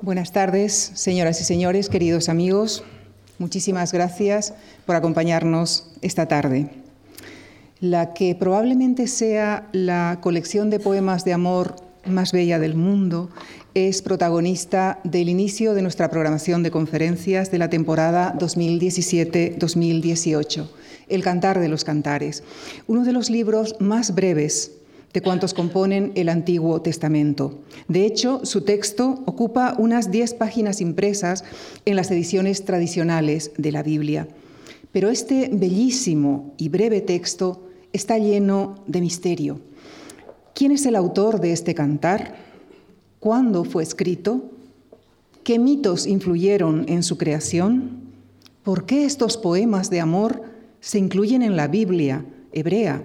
Buenas tardes, señoras y señores, queridos amigos. Muchísimas gracias por acompañarnos esta tarde. La que probablemente sea la colección de poemas de amor más bella del mundo es protagonista del inicio de nuestra programación de conferencias de la temporada 2017-2018, El Cantar de los Cantares, uno de los libros más breves de cuantos componen el Antiguo Testamento. De hecho, su texto ocupa unas diez páginas impresas en las ediciones tradicionales de la Biblia. Pero este bellísimo y breve texto está lleno de misterio. ¿Quién es el autor de este cantar? ¿Cuándo fue escrito? ¿Qué mitos influyeron en su creación? ¿Por qué estos poemas de amor se incluyen en la Biblia hebrea?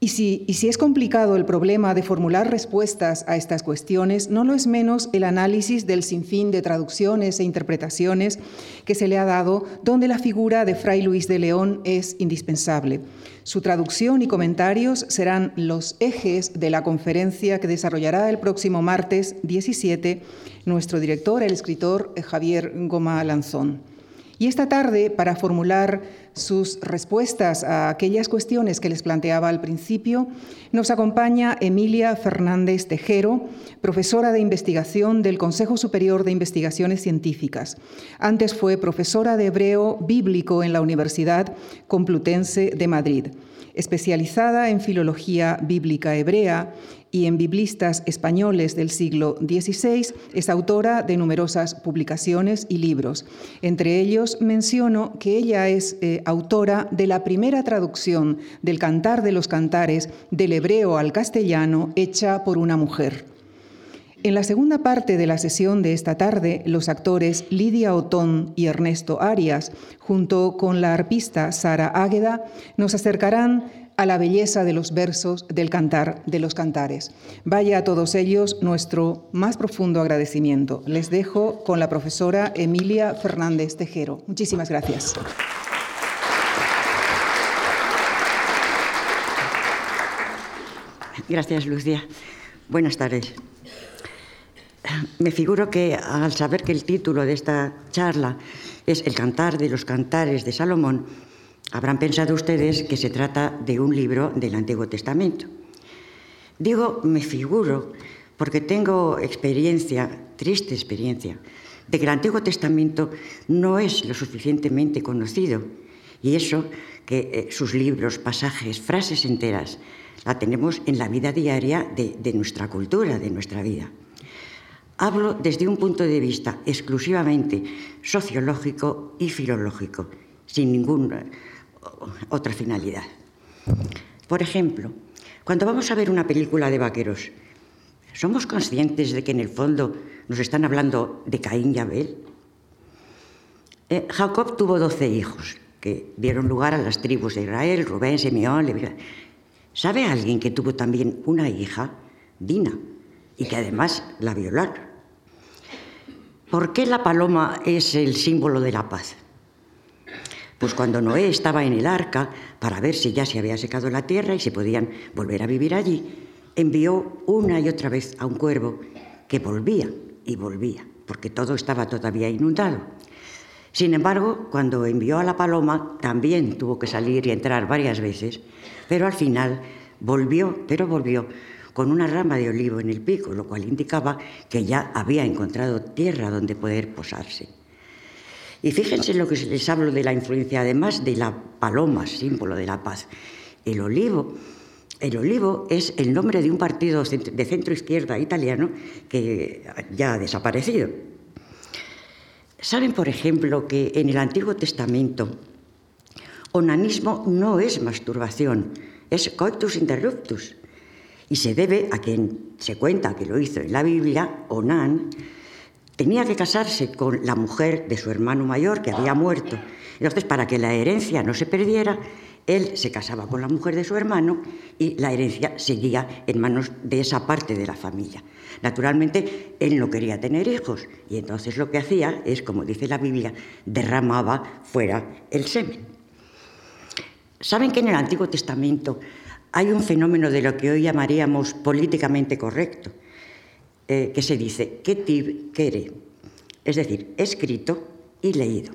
Y si, es complicado el problema de formular respuestas a estas cuestiones, no lo es menos el análisis del sinfín de traducciones e interpretaciones que se le ha dado, donde la figura de Fray Luis de León es indispensable. Su traducción y comentarios serán los ejes de la conferencia que desarrollará el próximo martes 17 nuestro director, el escritor Javier Goma Lanzón. Y esta tarde, para formular sus respuestas a aquellas cuestiones que les planteaba al principio, nos acompaña Emilia Fernández Tejero, profesora de investigación del Consejo Superior de Investigaciones Científicas. Antes fue profesora de hebreo bíblico en la Universidad Complutense de Madrid especializada en filología bíblica hebrea y en biblistas españoles del siglo XVI, es autora de numerosas publicaciones y libros. Entre ellos menciono que ella es eh, autora de la primera traducción del Cantar de los Cantares del hebreo al castellano hecha por una mujer. En la segunda parte de la sesión de esta tarde, los actores Lidia Otón y Ernesto Arias, junto con la arpista Sara Águeda, nos acercarán a la belleza de los versos del cantar de los cantares. Vaya a todos ellos nuestro más profundo agradecimiento. Les dejo con la profesora Emilia Fernández Tejero. Muchísimas gracias. Gracias, Lucía. Buenas tardes. Me figuro que al saber que el título de esta charla es El cantar de los cantares de Salomón, habrán pensado ustedes que se trata de un libro del Antiguo Testamento. Digo me figuro porque tengo experiencia, triste experiencia, de que el Antiguo Testamento no es lo suficientemente conocido y eso que eh, sus libros, pasajes, frases enteras, la tenemos en la vida diaria de nuestra cultura, de nuestra vida. Hablo desde un punto de vista exclusivamente sociológico y filológico, sin ninguna otra finalidad. Por ejemplo, cuando vamos a ver una película de vaqueros, ¿somos conscientes de que en el fondo nos están hablando de Caín y Abel? Eh, Jacob tuvo doce hijos que dieron lugar a las tribus de Israel, Rubén, Simeón, Levi. ¿Sabe alguien que tuvo también una hija, Dina? y que además la violaron. ¿Por qué la paloma es el símbolo de la paz? Pues cuando Noé estaba en el arca para ver si ya se había secado la tierra y si podían volver a vivir allí, envió una y otra vez a un cuervo que volvía y volvía, porque todo estaba todavía inundado. Sin embargo, cuando envió a la paloma, también tuvo que salir y entrar varias veces, pero al final volvió, pero volvió con una rama de olivo en el pico, lo cual indicaba que ya había encontrado tierra donde poder posarse. Y fíjense lo que les hablo de la influencia, además de la paloma, símbolo de la paz. El olivo, el olivo es el nombre de un partido de centro izquierda italiano que ya ha desaparecido. Saben, por ejemplo, que en el Antiguo Testamento onanismo no es masturbación, es coitus interruptus. Y se debe a quien se cuenta que lo hizo en la Biblia, Onán, tenía que casarse con la mujer de su hermano mayor que había muerto. Entonces, para que la herencia no se perdiera, él se casaba con la mujer de su hermano y la herencia seguía en manos de esa parte de la familia. Naturalmente, él no quería tener hijos y entonces lo que hacía es, como dice la Biblia, derramaba fuera el semen. ¿Saben que en el Antiguo Testamento hay un fenómeno de lo que hoy llamaríamos políticamente correcto, eh, que se dice, que tib quiere. es decir, escrito y leído.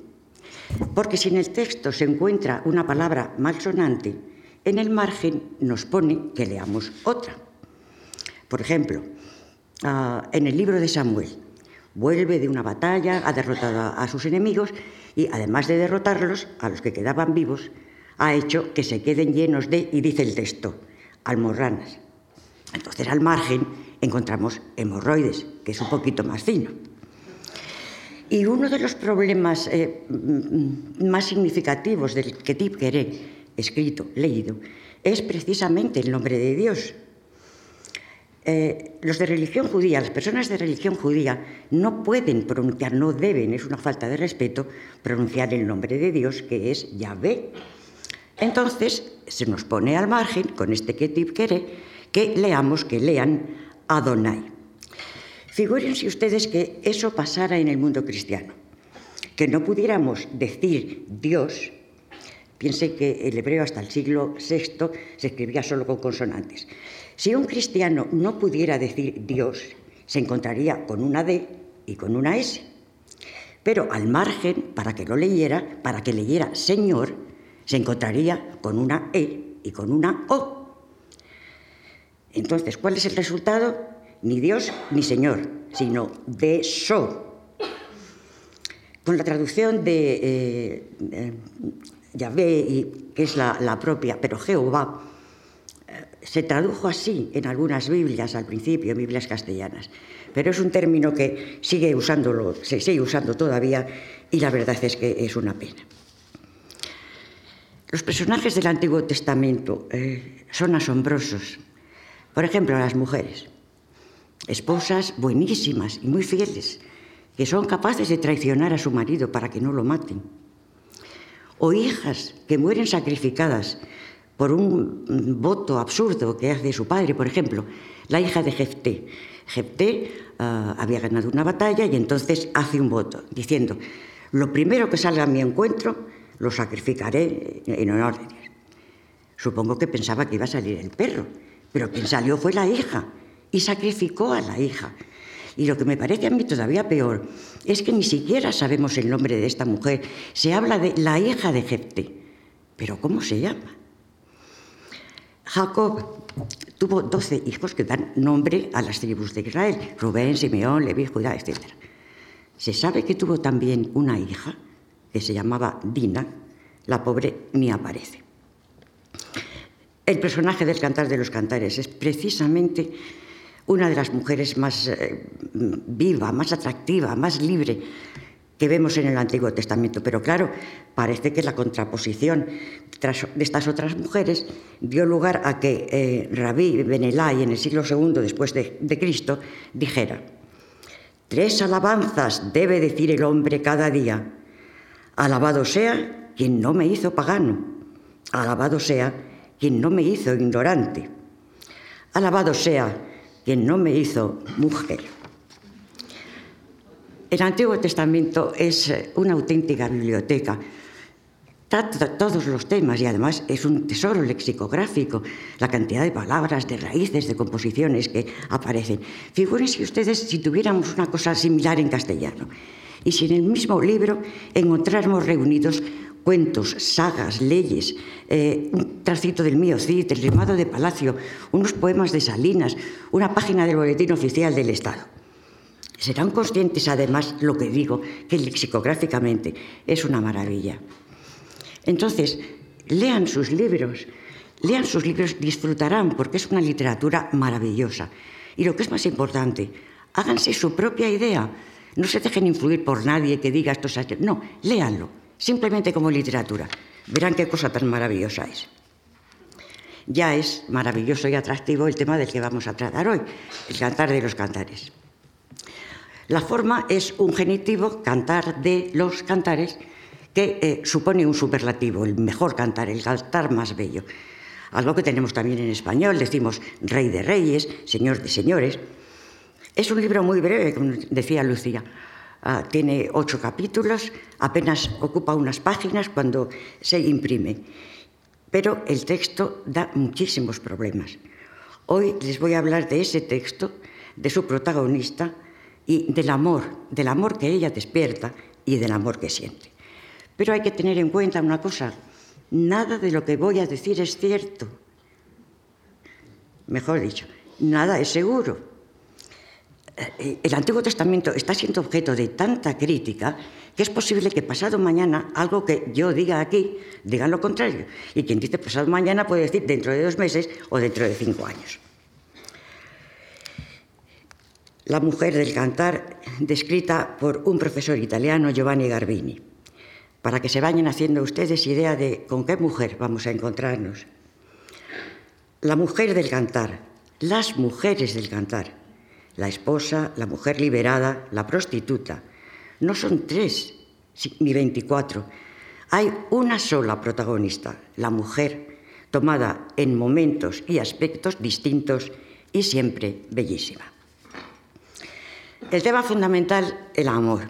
Porque si en el texto se encuentra una palabra malsonante, en el margen nos pone que leamos otra. Por ejemplo, ah, en el libro de Samuel, vuelve de una batalla, ha derrotado a sus enemigos y además de derrotarlos, a los que quedaban vivos, ha hecho que se queden llenos de, y dice el texto, almorranas. Entonces al margen encontramos hemorroides, que es un poquito más fino. Y uno de los problemas eh, más significativos del que queré escrito, leído, es precisamente el nombre de Dios. Eh, los de religión judía, las personas de religión judía, no pueden pronunciar, no deben, es una falta de respeto, pronunciar el nombre de Dios, que es Yahvé. Entonces, se nos pone al margen, con este Ketib Kere, que leamos, que lean Adonai. Figúrense ustedes que eso pasara en el mundo cristiano, que no pudiéramos decir Dios. Piense que el hebreo hasta el siglo VI se escribía solo con consonantes. Si un cristiano no pudiera decir Dios, se encontraría con una D y con una S. Pero al margen, para que lo leyera, para que leyera Señor, se encontraría con una E y con una O. Entonces, ¿cuál es el resultado? ni Dios ni Señor, sino de so. Con la traducción de eh, Yahvé, que es la, propia, pero Jehová, eh, se tradujo así en algunas Biblias al principio, Biblias castellanas, pero es un término que sigue usándolo, se sigue usando todavía y la verdad es que es una pena. Los personajes del Antiguo Testamento eh, son asombrosos. Por ejemplo, las mujeres esposas buenísimas y muy fieles, que son capaces de traicionar a su marido para que no lo maten. O hijas que mueren sacrificadas por un voto absurdo que hace su padre, por ejemplo, la hija de Jefté. Jefté ah, había ganado una batalla y entonces hace un voto, diciendo, lo primero que salga a mi encuentro lo sacrificaré en honor. Supongo que pensaba que iba a salir el perro, pero quien salió fue la hija y sacrificó a la hija. Y lo que me parece a mí todavía peor es que ni siquiera sabemos el nombre de esta mujer. Se habla de la hija de Jepte, pero ¿cómo se llama? Jacob tuvo doce hijos que dan nombre a las tribus de Israel, Rubén, Simeón, Leví, Judá, etc. Se sabe que tuvo también una hija que se llamaba Dina, la pobre ni aparece. El personaje del Cantar de los Cantares es precisamente una de las mujeres más eh, viva, más atractiva, más libre que vemos en el Antiguo Testamento. Pero claro, parece que la contraposición de estas otras mujeres dio lugar a que eh, Rabí Benelai en el siglo II después de, de Cristo dijera, tres alabanzas debe decir el hombre cada día, alabado sea quien no me hizo pagano, alabado sea quien no me hizo ignorante, alabado sea quien no me hizo mujer. El Antiguo Testamento es eh, una auténtica biblioteca. Trata todos los temas y además es un tesoro lexicográfico, la cantidad de palabras, de raíces, de composiciones que aparecen. Figúrense ustedes si tuviéramos una cosa similar en castellano y si en el mismo libro encontráramos reunidos cuentos, sagas, leyes, eh, un tracito del mío Cid, el rimado de Palacio, unos poemas de Salinas, una página del Boletín Oficial del Estado. Serán conscientes, además, lo que digo, que lexicográficamente es una maravilla. Entonces, lean sus libros, lean sus libros, disfrutarán, porque es una literatura maravillosa. Y lo que es más importante, háganse su propia idea. No se dejen influir por nadie que diga esto es No, léanlo simplemente como literatura. Verán qué cosa tan maravillosa es. Ya es maravilloso y atractivo el tema del que vamos a tratar hoy, el cantar de los cantares. La forma es un genitivo, cantar de los cantares, que eh, supone un superlativo, el mejor cantar, el cantar más bello. Algo que tenemos también en español, decimos rey de reyes, señor de señores. Es un libro muy breve, como decía Lucía, Ah, tiene ocho capítulos, apenas ocupa unas páginas cuando se imprime. Pero el texto da muchísimos problemas. Hoy les voy a hablar de ese texto, de su protagonista y del amor, del amor que ella despierta y del amor que siente. Pero hay que tener en cuenta una cosa, nada de lo que voy a decir es cierto. Mejor dicho, nada es seguro. Eh, el Antiguo Testamento está siendo objeto de tanta crítica que es posible que pasado mañana algo que yo diga aquí diga lo contrario. Y quien dice pasado mañana puede decir dentro de dos meses o dentro de cinco años. La mujer del cantar, descrita por un profesor italiano, Giovanni Garbini, para que se vayan haciendo ustedes idea de con qué mujer vamos a encontrarnos. La mujer del cantar, las mujeres del cantar, la esposa, la mujer liberada, la prostituta. No son tres ni veinticuatro. Hay una sola protagonista, la mujer, tomada en momentos y aspectos distintos y siempre bellísima. El tema fundamental, el amor.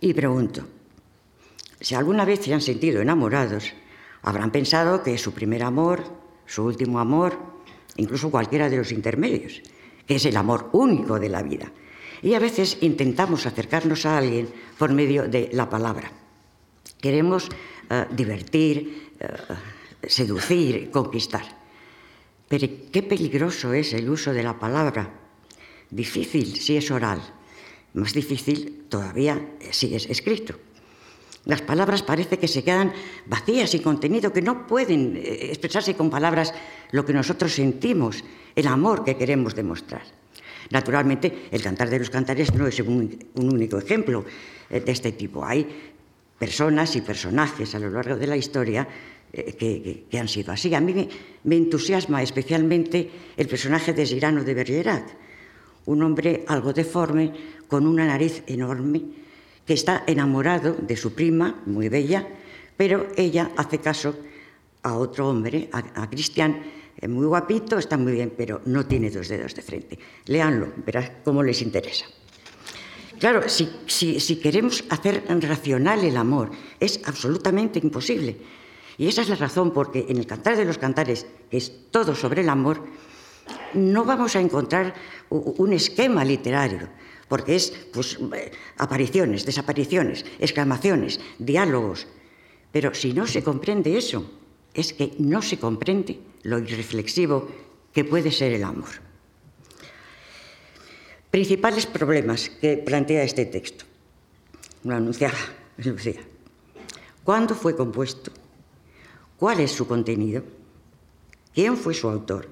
Y pregunto, si alguna vez se han sentido enamorados, habrán pensado que es su primer amor, su último amor, incluso cualquiera de los intermedios que es el amor único de la vida. Y a veces intentamos acercarnos a alguien por medio de la palabra. Queremos uh, divertir, uh, seducir, conquistar. Pero qué peligroso es el uso de la palabra. Difícil si es oral, más difícil todavía si es escrito. Las palabras parece que se quedan vacías y contenido, que no pueden eh, expresarse con palabras lo que nosotros sentimos, el amor que queremos demostrar. Naturalmente, el cantar de los cantares no es un, único ejemplo eh, de este tipo. Hay personas y personajes a lo largo de la historia eh, que, han sido así. A mí me, me, entusiasma especialmente el personaje de Girano de Bergerac, un hombre algo deforme, con una nariz enorme, que está enamorado de su prima, muy bella, pero ella hace caso a otro hombre, a, Cristian, es muy guapito, está muy bien, pero no tiene dos dedos de frente. Leanlo, verás cómo les interesa. Claro, si, si, queremos hacer racional el amor, es absolutamente imposible. Y esa es la razón porque en el Cantar de los Cantares, que es todo sobre el amor, no vamos a encontrar un esquema literario, porque es pues, apariciones, desapariciones, exclamaciones, diálogos. Pero si no se comprende eso, es que no se comprende lo irreflexivo que puede ser el amor. Principales problemas que plantea este texto. Lo anunciaba Lucía. ¿Cuándo fue compuesto? ¿Cuál es su contenido? ¿Quién fue su autor?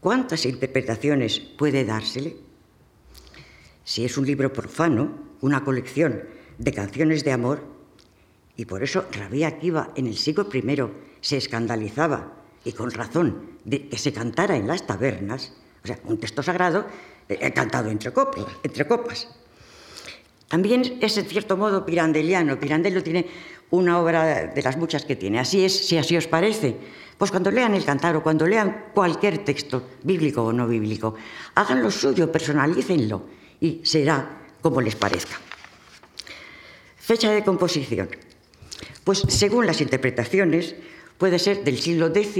¿Cuántas interpretaciones puede dársele? Si es un libro profano, una colección de canciones de amor, y por eso Rabia Akiva en el siglo I se escandalizaba, y con razón, de que se cantara en las tabernas, o sea, un texto sagrado eh, cantado entre copas. También es en cierto modo pirandeliano. Pirandello tiene una obra de las muchas que tiene. Así es, si así os parece. Pues cuando lean el cantar o cuando lean cualquier texto, bíblico o no bíblico, hagan lo suyo, personalícenlo y será como les parezca. Fecha de composición. Pues según las interpretaciones, puede ser del siglo X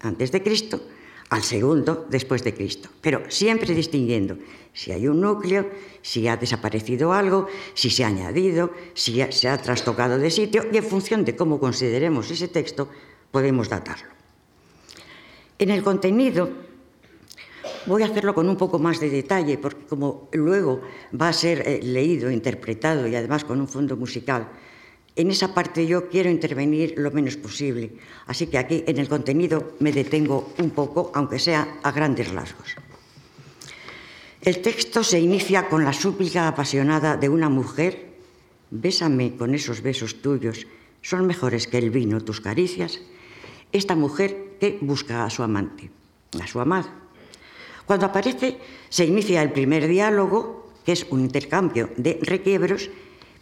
antes de Cristo al segundo después de Cristo, pero siempre distinguiendo si hay un núcleo, si ha desaparecido algo, si se ha añadido, si se ha trastocado de sitio y en función de cómo consideremos ese texto podemos datarlo. En el contenido Voy a hacerlo con un poco más de detalle, porque como luego va a ser eh, leído, interpretado y además con un fondo musical, en esa parte yo quiero intervenir lo menos posible. Así que aquí en el contenido me detengo un poco, aunque sea a grandes rasgos. El texto se inicia con la súplica apasionada de una mujer, bésame con esos besos tuyos, son mejores que el vino tus caricias. Esta mujer que busca a su amante, a su amada cuando aparece, se inicia el primer diálogo, que es un intercambio de requiebros,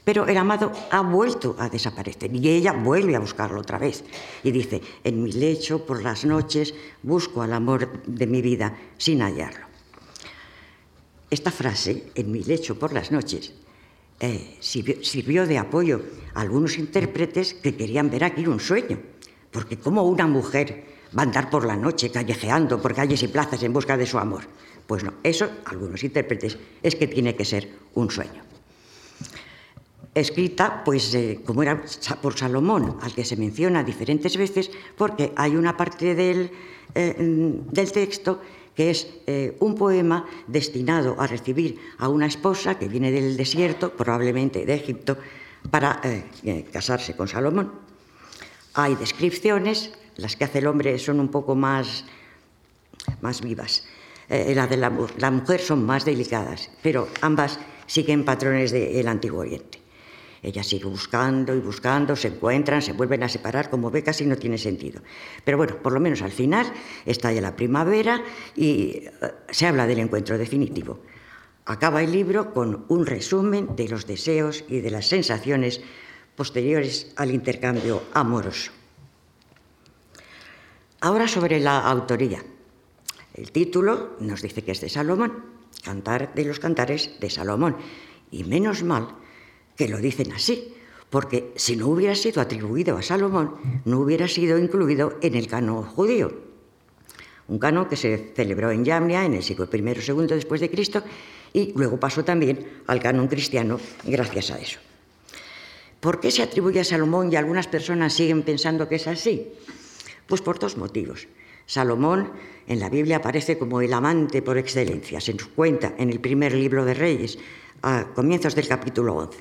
pero el amado ha vuelto a desaparecer y ella vuelve a buscarlo otra vez. Y dice, en mi lecho por las noches busco al amor de mi vida sin hallarlo. Esta frase, en mi lecho por las noches, eh, sirvió, de apoyo a algunos intérpretes que querían ver aquí un sueño, porque como una mujer va a andar por la noche callejeando por calles y plazas en busca de su amor. Pues no, eso, algunos intérpretes, es que tiene que ser un sueño. Escrita, pues, eh, como era por Salomón, al que se menciona diferentes veces, porque hay una parte del, eh, del texto que es eh, un poema destinado a recibir a una esposa que viene del desierto, probablemente de Egipto, para casarse con Salomón. Hay descripciones, las que hace el hombre son un poco más, más vivas. Eh, las de la, la, mujer son más delicadas, pero ambas siguen patrones del Antiguo Oriente. Ella sigue buscando y buscando, se encuentran, se vuelven a separar, como ve casi no tiene sentido. Pero bueno, por lo menos al final está ya la primavera y eh, se habla del encuentro definitivo. Acaba el libro con un resumen de los deseos y de las sensaciones posteriores al intercambio amoroso. Ahora sobre la autoría. El título nos dice que es de Salomón, Cantar de los Cantares de Salomón. Y menos mal que lo dicen así, porque si no hubiera sido atribuido a Salomón, no hubiera sido incluido en el canon judío. Un canon que se celebró en Yamnia en el siglo I II después de Cristo y luego pasó también al canon cristiano gracias a eso. ¿Por qué se atribuye a Salomón y algunas personas siguen pensando que es así? Pues por dos motivos. Salomón en la Biblia aparece como el amante por excelencia. Se nos cuenta en el primer libro de Reyes, a comienzos del capítulo 11.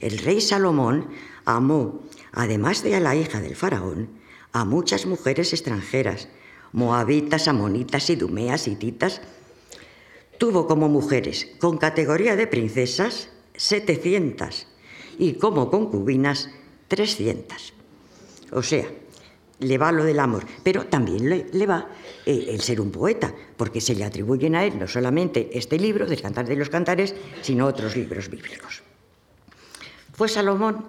El rey Salomón amó, además de a la hija del faraón, a muchas mujeres extranjeras, moabitas, amonitas, idumeas, hititas. Tuvo como mujeres, con categoría de princesas, 700 y como concubinas, 300. O sea, le va lo del amor, pero también le, va el ser un poeta, porque se le atribuyen a él no solamente este libro del Cantar de los Cantares, sino otros libros bíblicos. ¿Fue Salomón?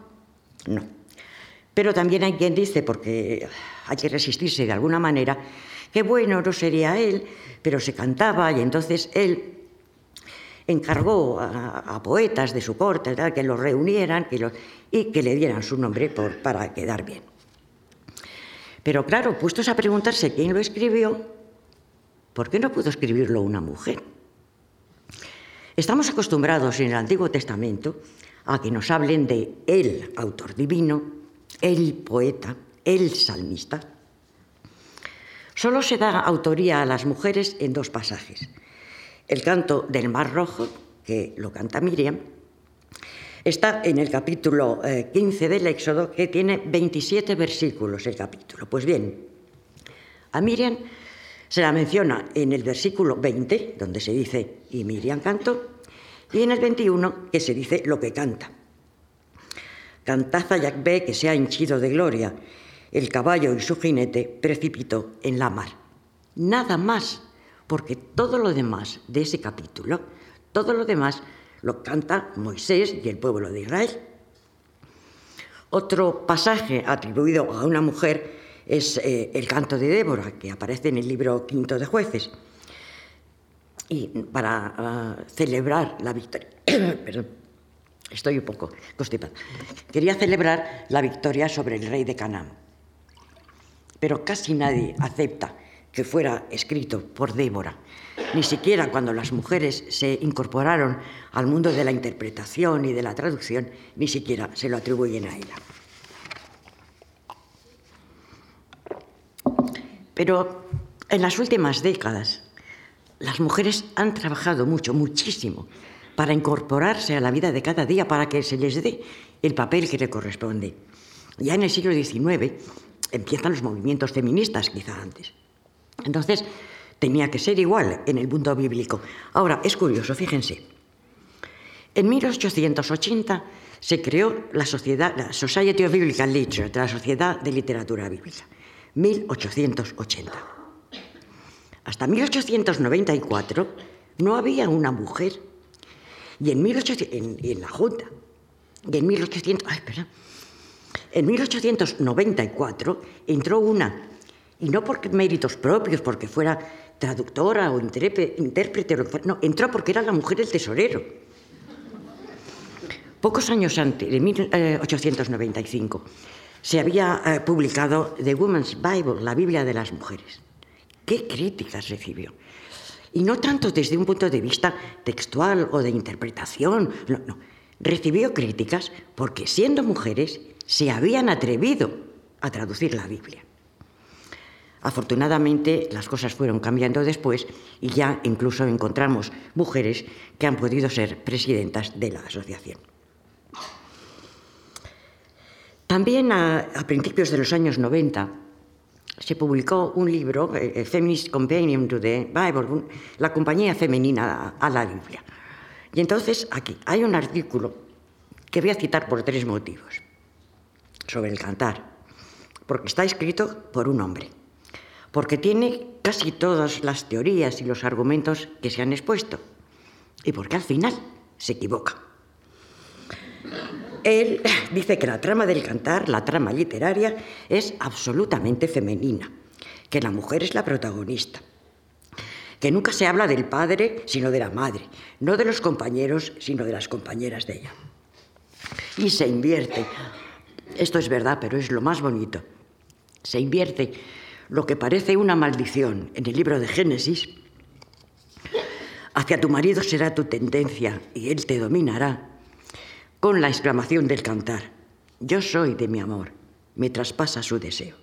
No. Pero también hay quien dice, porque hay que resistirse de alguna manera, que bueno, no sería él, pero se cantaba y entonces él encargó a, poetas de su corte que los reunieran y que le dieran su nombre para quedar bien. Pero claro, puestos a preguntarse quién lo escribió, ¿por qué no pudo escribirlo una mujer? Estamos acostumbrados en el Antiguo Testamento a que nos hablen de el autor divino, el poeta, el salmista. Solo se da autoría a las mujeres en dos pasajes. El canto del Mar Rojo, que lo canta Miriam, Está en el capítulo 15 eh, del Éxodo, que tiene 27 versículos el capítulo. Pues bien, a Miriam se la menciona en el versículo 20, donde se dice, y Miriam cantó, y en el 21, que se dice lo que canta. Cantad a que se ha hinchido de gloria, el caballo y su jinete precipitó en la mar. Nada más, porque todo lo demás de ese capítulo, todo lo demás lo canta Moisés y el pueblo de Israel. Otro pasaje atribuido a una mujer es eh, el canto de Débora, que aparece en el libro quinto de jueces. Y para ah, celebrar la victoria, perdón, estoy un poco constipada, quería celebrar la victoria sobre el rey de Canaán. Pero casi nadie acepta que fuera escrito por Débora ni siquiera cuando las mujeres se incorporaron al mundo de la interpretación y de la traducción, ni siquiera se lo atribuyen a ella. Pero en las últimas décadas, las mujeres han trabajado mucho, muchísimo, para incorporarse a la vida de cada día, para que se les dé el papel que le corresponde. Ya en el siglo XIX empiezan los movimientos feministas, quizá antes. Entonces, tenía que ser igual en el mundo bíblico. Ahora, es curioso, fíjense. En 1880 se creó la sociedad, la Society of Biblical Literature, la Sociedad de Literatura Bíblica. 1880. Hasta 1894 no había una mujer. Y en, 1800, en, la Junta. Y en 1800, ay, espera, en 1894 entró una, y no por méritos propios, porque fuera traductora o intérprete, no, entró porque era la mujer del tesorero. Pocos años antes, de 1895, se había eh, publicado The Woman's Bible, la Biblia de las Mujeres. ¿Qué críticas recibió? Y no tanto desde un punto de vista textual o de interpretación, no, no. Recibió críticas porque siendo mujeres se habían atrevido a traducir la Biblia. Afortunadamente las cosas fueron cambiando después y ya incluso encontramos mujeres que han podido ser presidentas de la asociación. También a, principios de los años 90 se publicó un libro, eh, eh, Feminist Companion to the Bible, la compañía femenina a la Biblia. Y entonces aquí hay un artículo que voy a citar por tres motivos sobre el cantar. Porque está escrito por un hombre. Porque tiene casi todas las teorías y los argumentos que se han expuesto. Y porque al final se equivoca. Él dice que la trama del cantar, la trama literaria, es absolutamente femenina, que la mujer es la protagonista, que nunca se habla del padre sino de la madre, no de los compañeros sino de las compañeras de ella. Y se invierte, esto es verdad, pero es lo más bonito, se invierte lo que parece una maldición en el libro de Génesis, hacia tu marido será tu tendencia y él te dominará con la exclamación del cantar, yo soy de mi amor, me traspasa su deseo.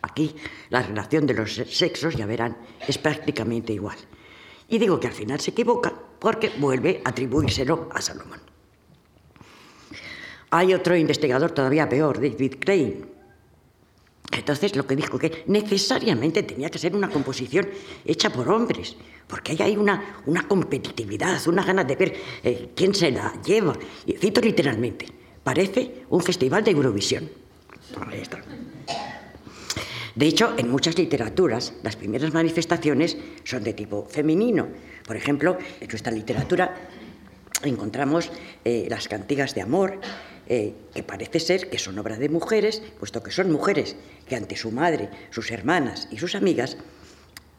Aquí la relación de los sexos, ya verán, es prácticamente igual. Y digo que al final se equivoca porque vuelve a atribuírselo a Salomón. Hay otro investigador todavía peor, David Crane. Entonces lo que dijo que necesariamente tenía que ser una composición hecha por hombres, porque ahí hay una, una competitividad, una ganas de ver eh, quién se la lleva. Y cito literalmente, parece un festival de Eurovisión. Ahí está. De hecho, en muchas literaturas, las primeras manifestaciones son de tipo femenino. Por ejemplo, en nuestra literatura encontramos eh, las cantigas de amor, eh, que parece ser que son obra de mujeres, puesto que son mujeres que ante su madre, sus hermanas y sus amigas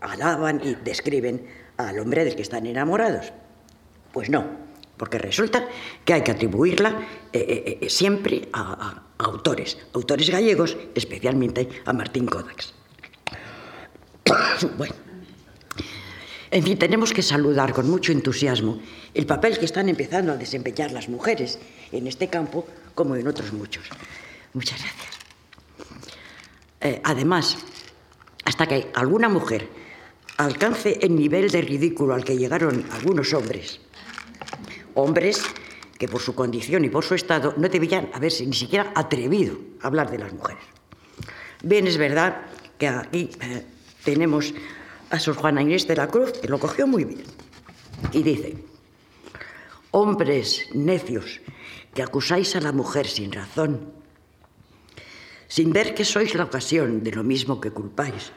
alaban y describen al hombre del que están enamorados. Pues no, porque resulta que hay que atribuirla eh, eh, siempre a, autores, autores gallegos, especialmente a Martín Kodaks. bueno, en fin, tenemos que saludar con mucho entusiasmo el papel que están empezando a desempeñar las mujeres en este campo como en otros muchos. Muchas gracias. además, hasta que alguna mujer alcance el nivel de ridículo al que llegaron algunos hombres. Hombres que por su condición y por su estado no debían haberse ni siquiera atrevido a hablar de las mujeres. Bien, es verdad que aquí eh, tenemos a Sor Juana Inés de la Cruz, que lo cogió muy bien, y dice, hombres necios que acusáis a la mujer sin razón, sin ver que sois la ocasión de lo mismo que culpáis,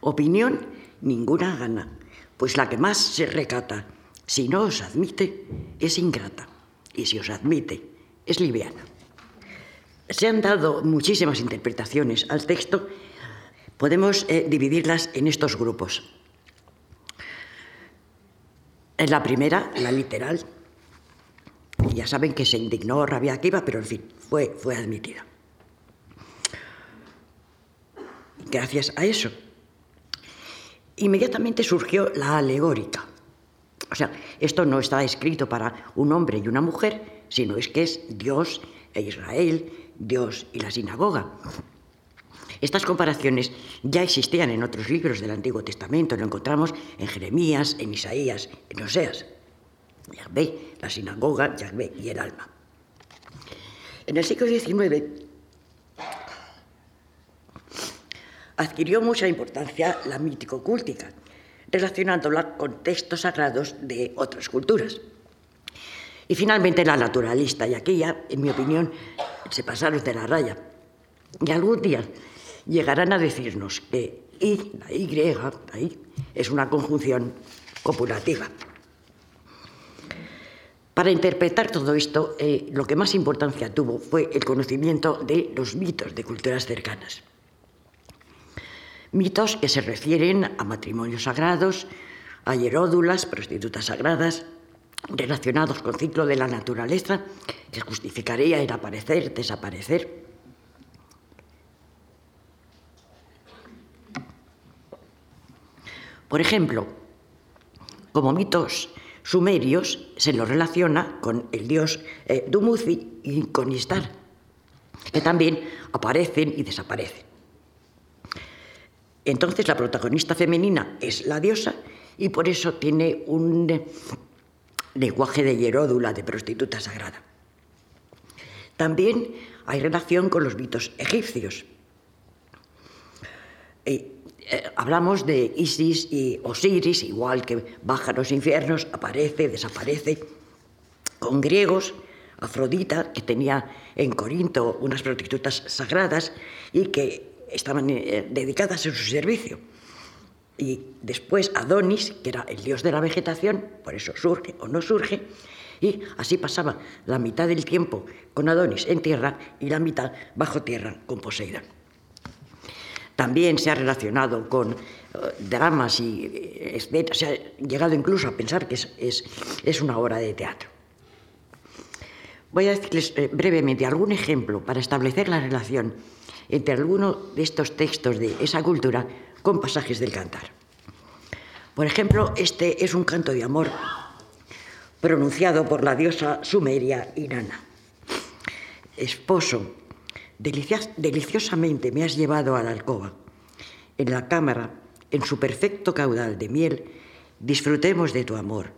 opinión ninguna gana, pues la que más se recata, si no os admite, es ingrata, y si os admite, es liviana. Se han dado muchísimas interpretaciones al texto, podemos eh, dividirlas en estos grupos. En la primera, la literal, ya saben que se indignó Rabia Akiva, pero en fin, fue, fue admitida. Gracias a eso, inmediatamente surgió la alegórica. O sea, esto no está escrito para un hombre y una mujer, sino es que es Dios e Israel, Dios y la sinagoga. Estas comparaciones ya existían en otros libros del Antiguo Testamento, lo encontramos en Jeremías, en Isaías, en Oseas. Yahvé, la sinagoga, Yahvé y el alma. En el siglo XIX adquirió mucha importancia la mítico-cúltica, relacionándola con textos sagrados de otras culturas. Y finalmente la naturalista, y aquí ya, en mi opinión, se pasaron de la raya. Y algún día llegarán a decirnos que I, la Y, es una conjunción copulativa. Para interpretar todo esto, eh, lo que más importancia tuvo fue el conocimiento de los mitos de culturas cercanas. Mitos que se refieren a matrimonios sagrados, a hieródulas, prostitutas sagradas, relacionados con ciclo de la naturaleza, que justificaría el aparecer, desaparecer. Por ejemplo, como mitos sumerios se lo relaciona con el dios eh, Dumuzi y con Istar, que también aparecen y desaparecen. Entonces la protagonista femenina es la diosa y por eso tiene un lenguaje de hieródula, de prostituta sagrada. También hay relación con los mitos egipcios. Eh, hablamos de Isis y Osiris, igual que baja a los infiernos, aparece, desaparece. Con griegos, Afrodita, que tenía en Corinto unas prostitutas sagradas y que estaban eh, dedicadas a su servicio. Y después Adonis, que era el dios de la vegetación, por eso surge o no surge, y así pasaba la mitad del tiempo con Adonis en tierra y la mitad bajo tierra con Poseidón. También se ha relacionado con eh, dramas y eh, escenas, se ha llegado incluso a pensar que es, una obra de teatro. Voy a decirles brevemente algún ejemplo para establecer la relación entre alguno de estos textos de esa cultura con pasajes del cantar. Por ejemplo, este es un canto de amor pronunciado por la diosa sumeria Inanna. Esposo, deliciosamente me has llevado a la alcoba. En la cámara, en su perfecto caudal de miel, disfrutemos de tu amor,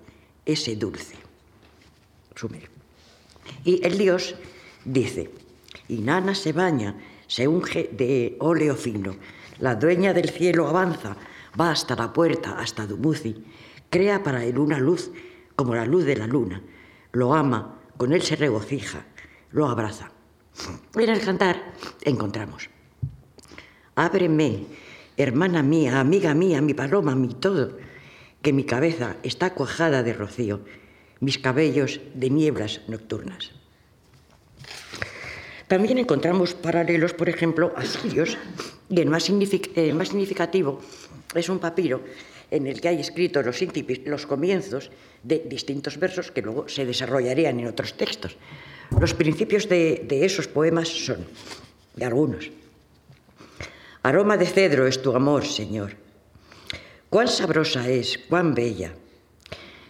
ese dulce. Y el dios dice, Inanna se baña se unge de óleo fino. La dueña del cielo avanza, va hasta la puerta, hasta Dumuzi. Crea para él una luz como la luz de la luna. Lo ama, con él se regocija, lo abraza. En el cantar encontramos. Ábreme, hermana mía, amiga mía, mi paloma, mi todo, que mi cabeza está cuajada de rocío, mis cabellos de nieblas nocturnas. También encontramos paralelos, por ejemplo, asirios, y el más, significativo es un papiro en el que hay escritos los, los comienzos de distintos versos que luego se desarrollarían en otros textos. Los principios de, esos poemas son, de algunos, Aroma de cedro es tu amor, Señor. Cuán sabrosa es, cuán bella,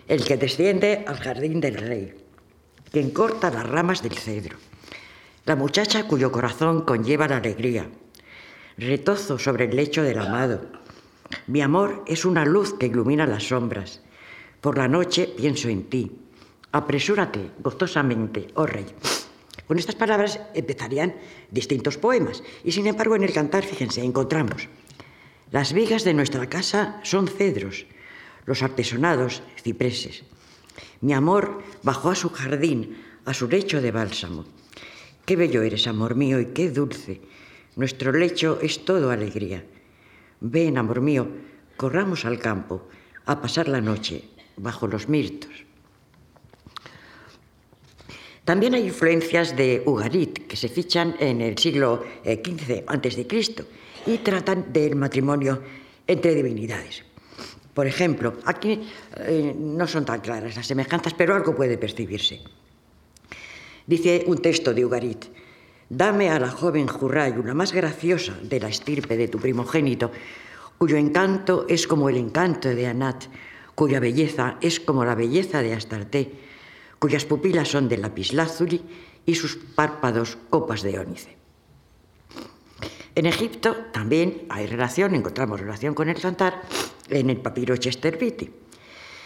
el que desciende al jardín del rey, quien corta las ramas del cedro la muchacha cuyo corazón conlleva la alegría. Retozo sobre el lecho del amado. Mi amor es una luz que ilumina las sombras. Por la noche pienso en ti. Apresúrate gozosamente, oh rey. Con estas palabras empezarían distintos poemas. Y sin embargo, en el cantar, fíjense, encontramos. Las vigas de nuestra casa son cedros, los artesonados cipreses. Mi amor bajó a su jardín, a su lecho de bálsamo. Qué bello eres, amor mío, y qué dulce. Nuestro lecho es todo alegría. Ven, amor mío, corramos al campo a pasar la noche bajo los mirtos. También hay influencias de Ugarit que se fichan en el siglo XV eh, a.C. y tratan del matrimonio entre divinidades. Por ejemplo, aquí eh, no son tan claras las semejanzas, pero algo puede percibirse. Dice un texto de Ugarit, dame a la joven Jurrayu, la más graciosa de la estirpe de tu primogénito, cuyo encanto es como el encanto de Anat, cuya belleza es como la belleza de Astarte, cuyas pupilas son de lapislázuli y sus párpados copas de ónice. En Egipto también hay relación, encontramos relación con el cantar en el papiro Chester Beatty.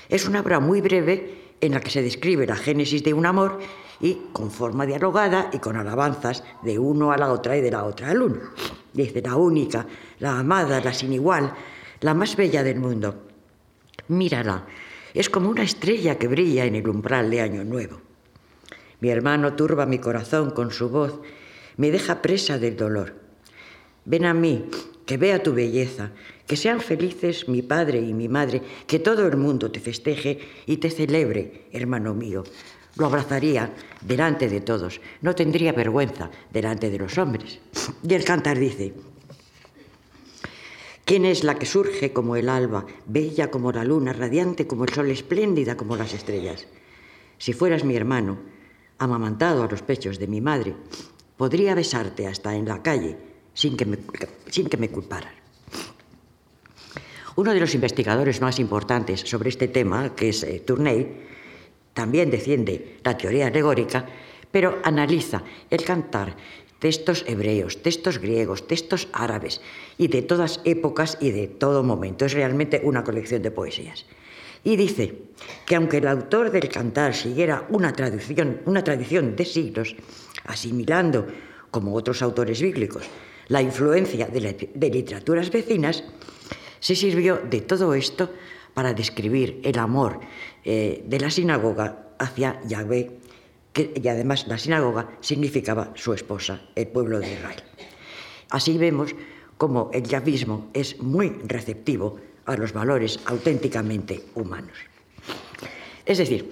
Es una obra muy breve en la que se describe la génesis de un amor y con forma dialogada y con alabanzas de uno a la otra y de la otra al uno. Dice la única, la amada, la sin igual, la más bella del mundo. Mírala, es como una estrella que brilla en el umbral de Año Nuevo. Mi hermano turba mi corazón con su voz, me deja presa del dolor. Ven a mí, que vea tu belleza, que sean felices mi padre y mi madre, que todo el mundo te festeje y te celebre, hermano mío. Lo abrazaría delante de todos, no tendría vergüenza delante de los hombres. Y el cantar dice, ¿quién es la que surge como el alba, bella como la luna, radiante como el sol, espléndida como las estrellas? Si fueras mi hermano, amamantado a los pechos de mi madre, podría besarte hasta en la calle sin que me, sin que me culparan. Uno de los investigadores más importantes sobre este tema, que es eh, también defiende la teoría alegórica, pero analiza el cantar textos hebreos, textos griegos, textos árabes y de todas épocas y de todo momento. Es realmente una colección de poesías. Y dice que aunque el autor del cantar siguiera una tradición, una tradición de siglos, asimilando, como otros autores bíblicos, la influencia de, literaturas vecinas, se sirvió de todo esto para describir el amor eh, de la sinagoga hacia Yahvé, y además la sinagoga significaba su esposa, el pueblo de Israel. Así vemos cómo el yavismo es muy receptivo a los valores auténticamente humanos. Es decir,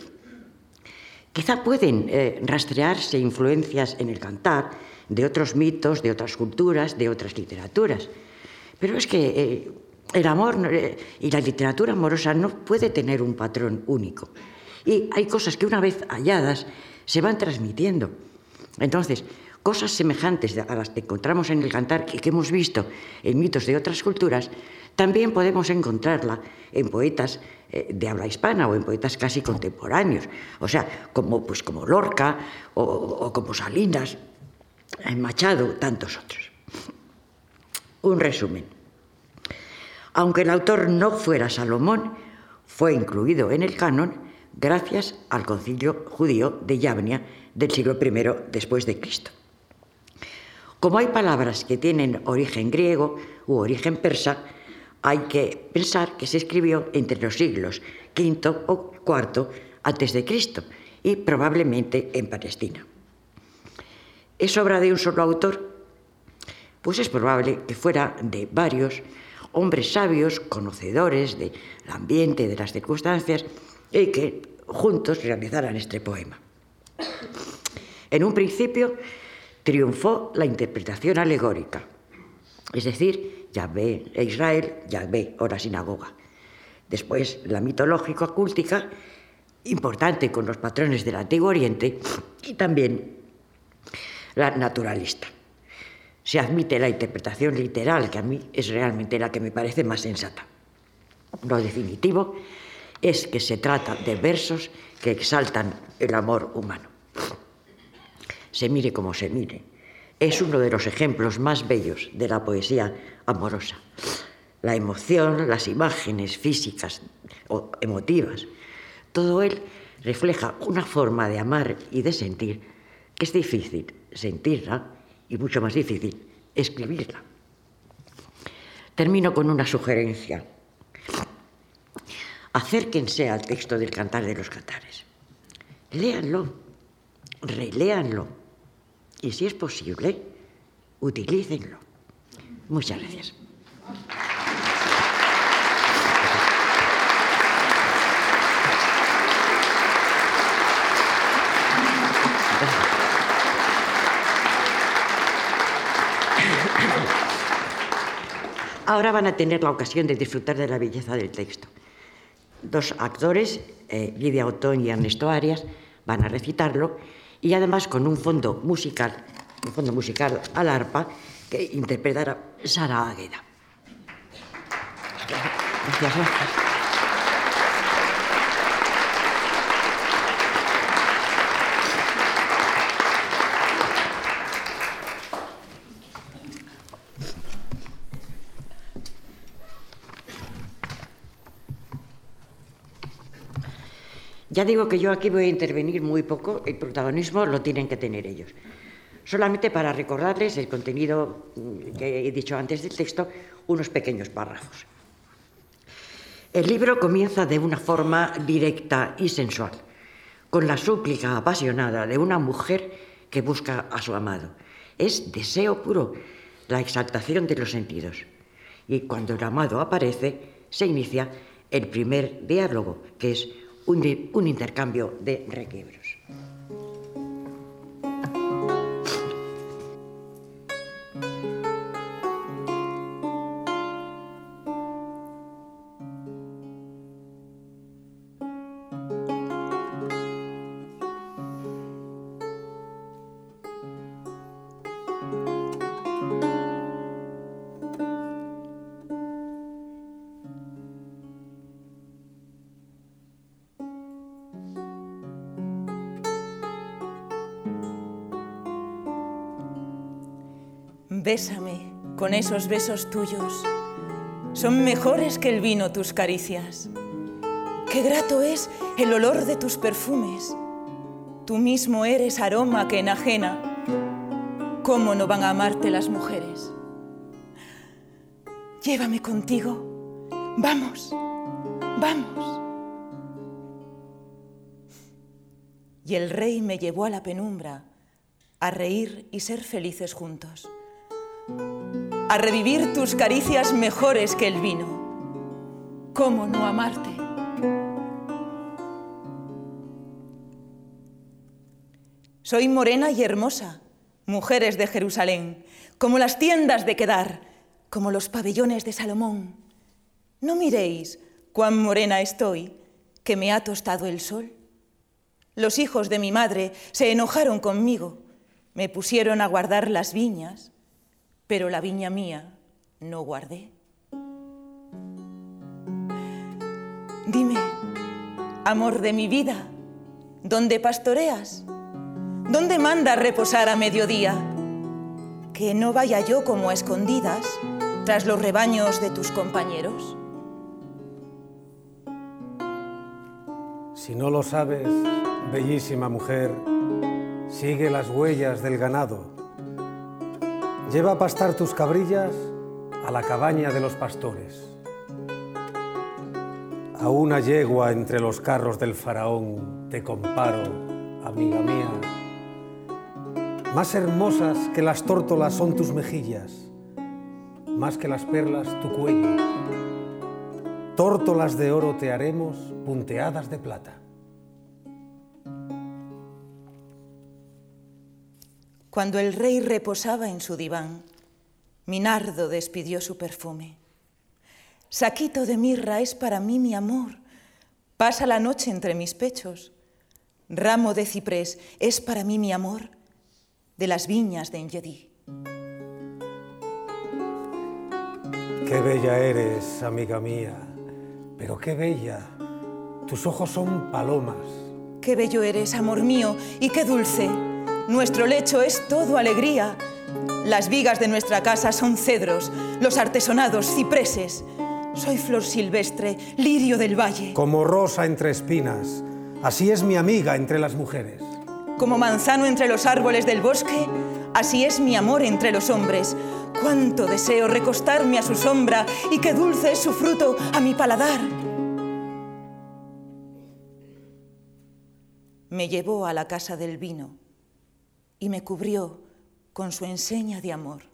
quizá pueden eh, rastrearse influencias en el cantar de otros mitos, de otras culturas, de otras literaturas, pero es que eh, el amor eh, y la literatura amorosa no puede tener un patrón único. Y hay cosas que una vez halladas se van transmitiendo. Entonces, cosas semejantes a las que encontramos en el cantar y que hemos visto en mitos de otras culturas, también podemos encontrarla en poetas eh, de habla hispana o en poetas casi contemporáneos, o sea, como, pues, como Lorca o, o como Salinas, Machado, tantos otros. Un resumen. Aunque el autor no fuera Salomón, fue incluido en el canon gracias al concilio judío de Yavnia del siglo I después de Cristo. Como hay palabras que tienen origen griego u origen persa, hay que pensar que se escribió entre los siglos V o IV antes de Cristo y probablemente en Palestina. ¿Es obra de un solo autor? Pues es probable que fuera de varios hombres sabios, conocedores del ambiente, de las circunstancias, y que juntos realizaran este poema. En un principio triunfó la interpretación alegórica, es decir, Yahvé e Israel, Yahvé o la sinagoga. Después la mitológico-acúltica, importante con los patrones del Antiguo Oriente, y también la naturalista. Se admite la interpretación literal, que a mí es realmente la que me parece más sensata. Lo definitivo es que se trata de versos que exaltan el amor humano. Se mire como se mire, es uno de los ejemplos más bellos de la poesía amorosa. La emoción, las imágenes físicas o emotivas, todo él refleja una forma de amar y de sentir que es difícil sentirla y mucho más difícil escribirla. Termino con una sugerencia. Acérquense al texto del Cantar de los Cantares. Léanlo, reléanlo y si es posible, utilícenlo. Muchas gracias. Ahora van a tener la ocasión de disfrutar de la belleza del texto. Dos actores, eh, Lidia Otón y Ernesto Arias, van a recitarlo y además con un fondo musical, un fondo musical al arpa que interpretará Sara Águeda. Gracias. Ya digo que yo aquí voy a intervenir muy poco, el protagonismo lo tienen que tener ellos. Solamente para recordarles el contenido mm, que he dicho antes del texto, unos pequeños párrafos. El libro comienza de una forma directa y sensual, con la súplica apasionada de una mujer que busca a su amado. Es deseo puro, la exaltación de los sentidos. Y cuando el amado aparece, se inicia el primer diálogo, que es un, intercambio de requiebros. Bésame con esos besos tuyos. Son mejores que el vino tus caricias. Qué grato es el olor de tus perfumes. Tú mismo eres aroma que enajena. ¿Cómo no van a amarte las mujeres? Llévame contigo. Vamos, vamos. Y el rey me llevó a la penumbra a reír y ser felices juntos, a revivir tus caricias mejores que el vino. ¿Cómo no amarte? Soy morena y hermosa, mujeres de Jerusalén, como las tiendas de Quedar, como los pabellones de Salomón. No miréis cuán morena estoy, que me ha tostado el sol. Los hijos de mi madre se enojaron conmigo, me pusieron a guardar las viñas, pero la viña mía no guardé. Dime, amor de mi vida, ¿dónde pastoreas? ¿Dónde manda reposar a mediodía? Que no vaya yo como a escondidas tras los rebaños de tus compañeros. Si no lo sabes, bellísima mujer, sigue las huellas del ganado. Lleva a pastar tus cabrillas a la cabaña de los pastores. A una yegua entre los carros del faraón te comparo, amiga mía. Más hermosas que las tórtolas son tus mejillas, más que las perlas tu cuello. Tórtolas de oro te haremos, punteadas de plata. Cuando el rey reposaba en su diván, Minardo despidió su perfume. Saquito de mirra es para mí mi amor, pasa la noche entre mis pechos. Ramo de ciprés es para mí mi amor, de las viñas de Engedi. Qué bella eres, amiga mía, pero qué bella. Tus ojos son palomas. Qué bello eres, amor mío, y qué dulce. Nuestro lecho es todo alegría. Las vigas de nuestra casa son cedros, los artesonados cipreses. Soy flor silvestre, lirio del valle. Como rosa entre espinas, así es mi amiga entre las mujeres. Como manzano entre los árboles del bosque, así es mi amor entre los hombres. Cuánto deseo recostarme a su sombra y qué dulce es su fruto a mi paladar. Me llevó a la casa del vino y me cubrió con su enseña de amor.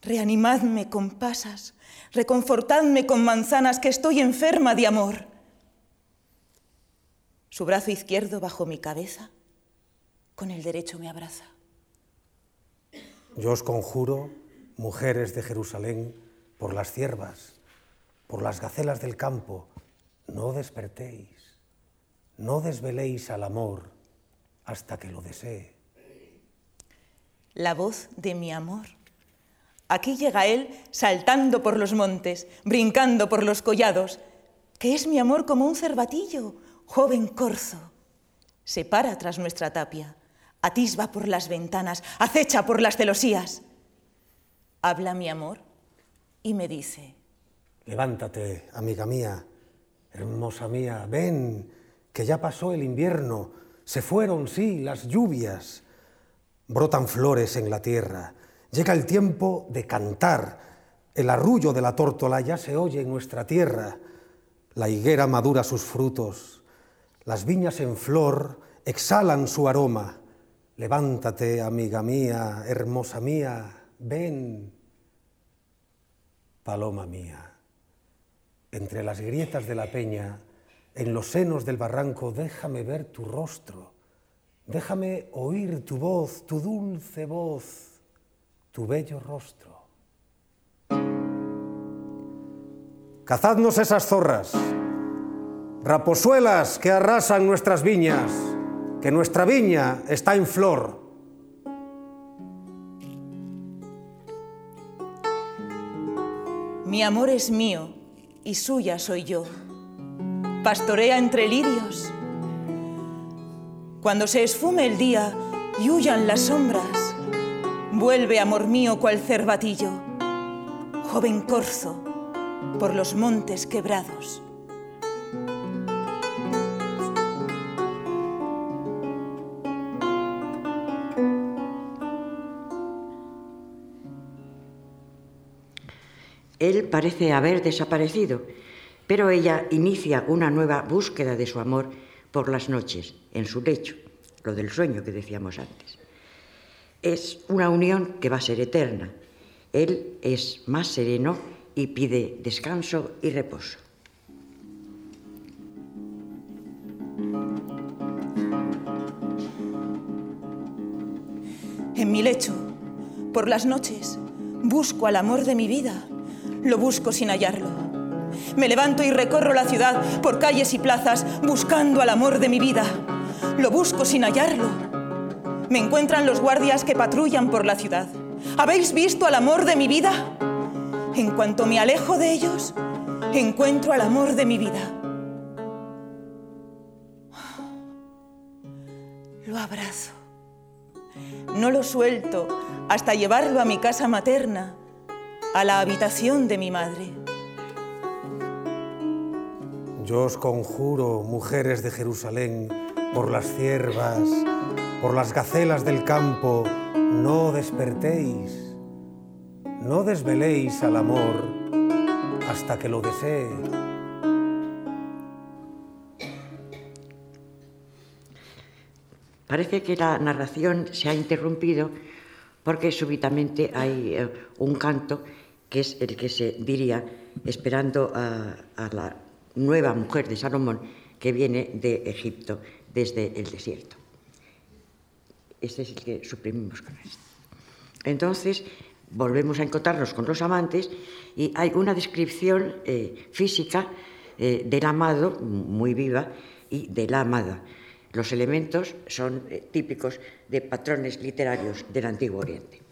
Reanimadme con pasas, reconfortadme con manzanas, que estoy enferma de amor. Su brazo izquierdo bajo mi cabeza, con el derecho me abraza. Yo os conjuro, mujeres de Jerusalén, por las ciervas, por las gacelas del campo, no despertéis, no desveléis al amor hasta que lo desee. La voz de mi amor. Aquí llega él saltando por los montes, brincando por los collados, que es mi amor como un cervatillo, joven corzo. Se para tras nuestra tapia, atisba por las ventanas, acecha por las celosías. Habla mi amor y me dice, Levántate, amiga mía, hermosa mía, ven, que ya pasó el invierno, se fueron, sí, las lluvias, brotan flores en la tierra, llega el tiempo de cantar, el arrullo de la tórtola ya se oye en nuestra tierra, la higuera madura sus frutos, las viñas en flor exhalan su aroma. Levántate, amiga mía, hermosa mía, ven, paloma mía. Entre las grietas de la peña, en los senos del barranco, déjame ver tu rostro, déjame oír tu voz, tu dulce voz, tu bello rostro. Cazadnos esas zorras, raposuelas que arrasan nuestras viñas, que nuestra viña está en flor. Mi amor es mío y suya soy yo. Pastorea entre lirios. Cuando se esfume el día y huyan las sombras, Vuelve, amor mío, cual cervatillo, joven corzo, por los montes quebrados. Él parece haber desaparecido, pero ella inicia una nueva búsqueda de su amor por las noches, en su lecho, lo del sueño que decíamos antes. Es una unión que va a ser eterna. Él es más sereno y pide descanso y reposo. En mi lecho, por las noches, busco al amor de mi vida lo busco sin hallarlo. Me levanto y recorro la ciudad por calles y plazas buscando al amor de mi vida. Lo busco sin hallarlo. Me encuentran los guardias que patrullan por la ciudad. ¿Habéis visto al amor de mi vida? En cuanto me alejo de ellos, encuentro al amor de mi vida. Lo abrazo. No lo suelto hasta llevarlo a mi casa materna a la habitación de mi madre. Yo os conjuro, mujeres de Jerusalén, por las ciervas, por las gacelas del campo, no despertéis, no desveléis al amor hasta que lo desee. Parece que la narración se ha interrumpido porque súbitamente hay eh, un canto que es el que se diría esperando a, la nueva mujer de Salomón que viene de Egipto desde el desierto. Este es el que suprimimos con esto. Entonces, volvemos a encontrarnos con los amantes y hay una descripción eh, física eh, del amado, muy viva, y de la amada. Los elementos son eh, típicos de patrones literarios del Antiguo Oriente.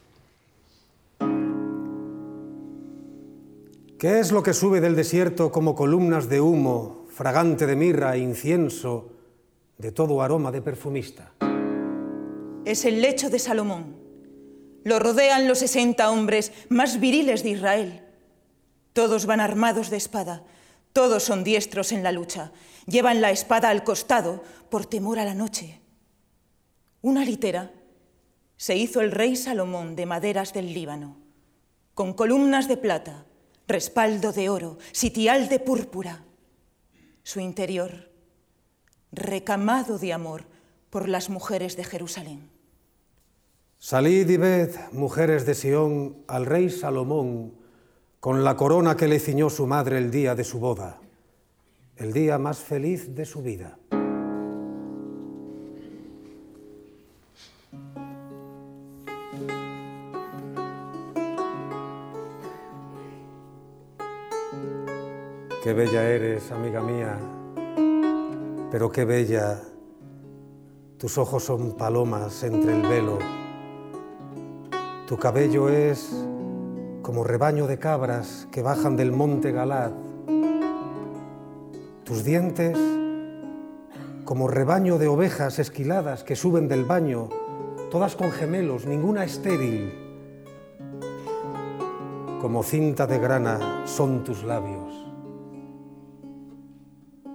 ¿Qué es lo que sube del desierto como columnas de humo, fragante de mirra e incienso, de todo aroma de perfumista? Es el lecho de Salomón. Lo rodean los sesenta hombres más viriles de Israel. Todos van armados de espada, todos son diestros en la lucha. Llevan la espada al costado por temor a la noche. Una litera se hizo el rey Salomón de maderas del Líbano, con columnas de plata respaldo de oro, sitial de púrpura. Su interior, recamado de amor por las mujeres de Jerusalén. Salid y ved, mujeres de Sión, al rey Salomón, con la corona que le ciñó su madre el día de su boda, el día más feliz de su vida. Qué bella eres, amiga mía, pero qué bella. Tus ojos son palomas entre el velo. Tu cabello es como rebaño de cabras que bajan del monte Galad. Tus dientes como rebaño de ovejas esquiladas que suben del baño, todas con gemelos, ninguna estéril. Como cinta de grana son tus labios.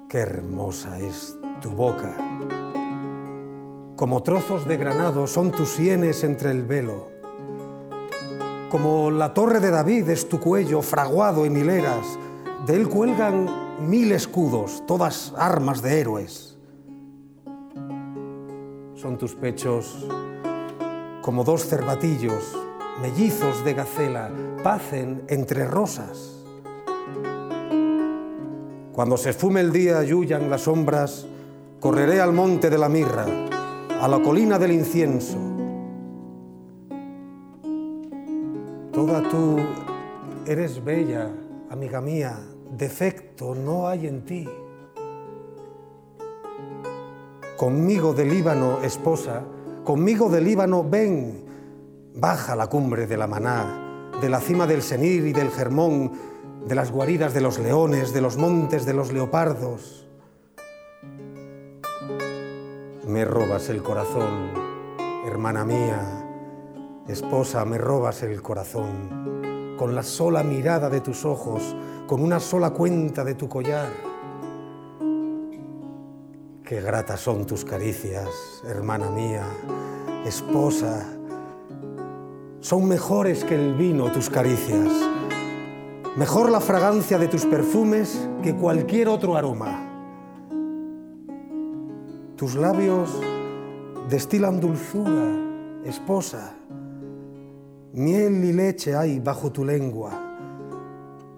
Qué hermosa es tu boca. Como trozos de granado son tus sienes entre el velo. Como la torre de David es tu cuello fraguado en hileras. De él cuelgan mil escudos, todas armas de héroes. Son tus pechos como dos cervatillos, mellizos de gacela, pacen entre rosas. Cuando se esfume el día y huyan las sombras, correré al monte de la mirra, a la colina del incienso. Toda tú eres bella, amiga mía, defecto no hay en ti. Conmigo del Líbano, esposa, conmigo del Líbano, ven, baja la cumbre de la Maná, de la cima del Senir y del Germón, de las guaridas de los leones, de los montes de los leopardos. Me robas el corazón, hermana mía, Esposa, me robas el corazón con la sola mirada de tus ojos, con una sola cuenta de tu collar. Qué gratas son tus caricias, hermana mía, esposa. Son mejores que el vino tus caricias. Mejor la fragancia de tus perfumes que cualquier otro aroma. Tus labios destilan dulzura, esposa. Miel y leche hay bajo tu lengua.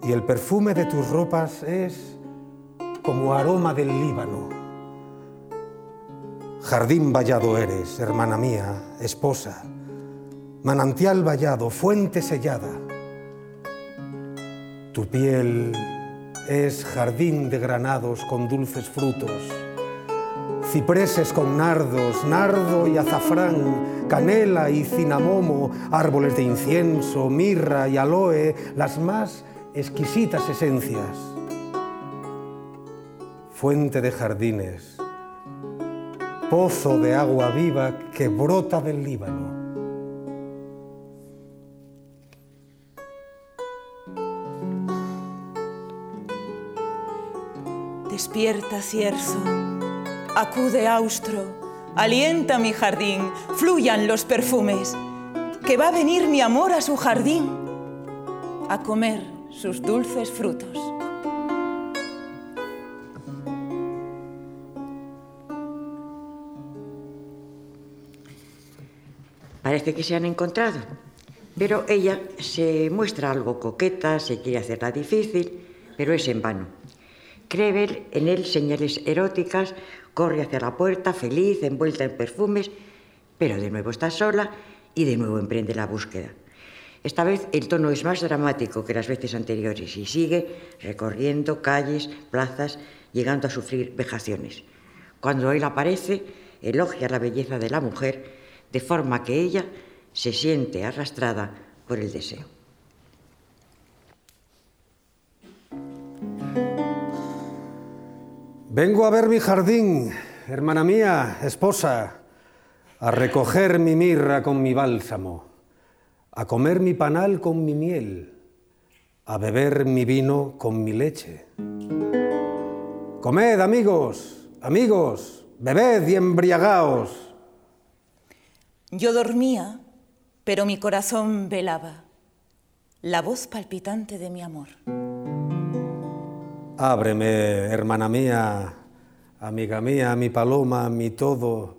Y el perfume de tus ropas es como aroma del Líbano. Jardín vallado eres, hermana mía, esposa. Manantial vallado, fuente sellada. Tu piel es jardín de granados con dulces frutos cipreses con nardos, nardo y azafrán, canela y cinamomo, árboles de incienso, mirra y aloe, las más exquisitas esencias. Fuente de jardines, pozo de agua viva que brota del Líbano. Despierta, cierzo. Acude austro, alienta mi jardín, fluyan los perfumes, que va a venir mi amor a su jardín. A comer sus dulces frutos. Parece que se han encontrado, pero ella se muestra algo coqueta, se quiere hacerla difícil, pero es en vano. Ver en él señales eróticas Corre hacia la puerta, feliz, envuelta en perfumes, pero de nuevo está sola y de nuevo emprende la búsqueda. Esta vez el tono es más dramático que las veces anteriores y sigue recorriendo calles, plazas, llegando a sufrir vejaciones. Cuando él aparece, elogia la belleza de la mujer, de forma que ella se siente arrastrada por el deseo. Vengo a ver mi jardín, hermana mía, esposa, a recoger mi mirra con mi bálsamo, a comer mi panal con mi miel, a beber mi vino con mi leche. Comed, amigos, amigos, bebed y embriagaos. Yo dormía, pero mi corazón velaba, la voz palpitante de mi amor. Ábreme, hermana mía, amiga mía, mi paloma, mi todo,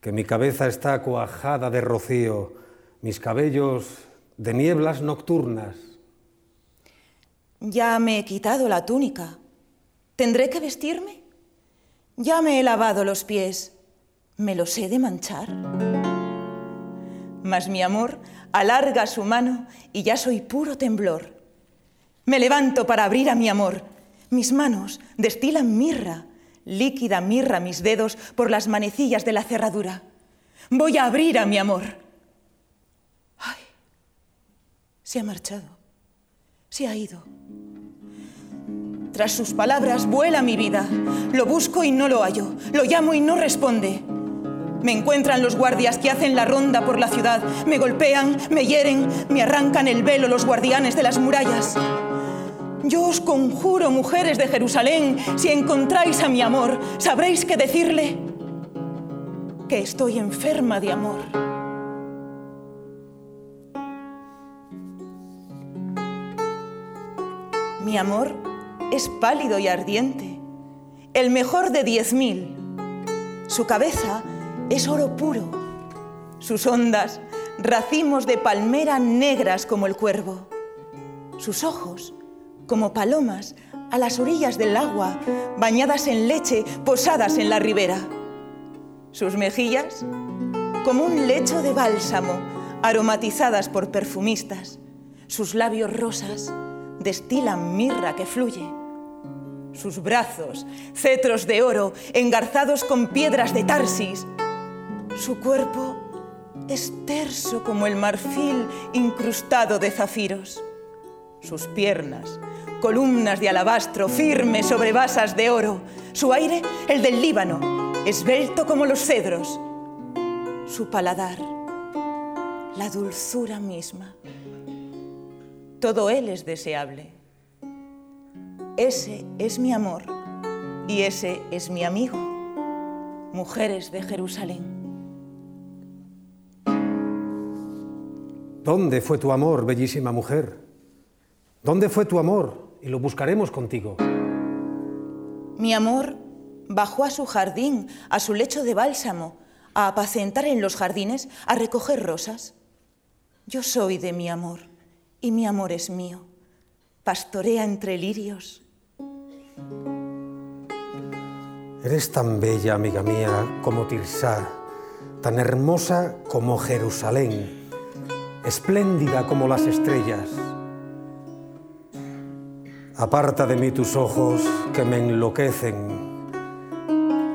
que mi cabeza está cuajada de rocío, mis cabellos de nieblas nocturnas. Ya me he quitado la túnica. ¿Tendré que vestirme? Ya me he lavado los pies. ¿Me los he de manchar? Mas mi amor alarga su mano y ya soy puro temblor. Me levanto para abrir a mi amor mis manos destilan mirra, líquida mirra mis dedos por las manecillas de la cerradura. Voy a abrir a mi amor. ¡Ay! Se ha marchado. Se ha ido. Tras sus palabras vuela mi vida. Lo busco y no lo hallo. Lo llamo y no responde. Me encuentran los guardias que hacen la ronda por la ciudad. Me golpean, me hieren, me arrancan el velo los guardianes de las murallas. Yo os conjuro, mujeres de Jerusalén, si encontráis a mi amor, sabréis que decirle que estoy enferma de amor. Mi amor es pálido y ardiente, el mejor de diez mil. Su cabeza es oro puro, sus ondas racimos de palmera negras como el cuervo, sus ojos como palomas a las orillas del agua, bañadas en leche, posadas en la ribera. Sus mejillas como un lecho de bálsamo, aromatizadas por perfumistas. Sus labios rosas destilan mirra que fluye. Sus brazos, cetros de oro, engarzados con piedras de Tarsis. Su cuerpo es terso como el marfil incrustado de zafiros. Sus piernas, columnas de alabastro firmes sobre basas de oro, su aire el del Líbano, esbelto como los cedros, su paladar, la dulzura misma. Todo él es deseable. Ese es mi amor y ese es mi amigo, mujeres de Jerusalén. ¿Dónde fue tu amor, bellísima mujer? ¿Dónde fue tu amor? Y lo buscaremos contigo. Mi amor bajó a su jardín, a su lecho de bálsamo, a apacentar en los jardines, a recoger rosas. Yo soy de mi amor y mi amor es mío. Pastorea entre lirios. Eres tan bella, amiga mía, como Tirsá, tan hermosa como Jerusalén, espléndida como las estrellas. Aparta de mí tus ojos que me enloquecen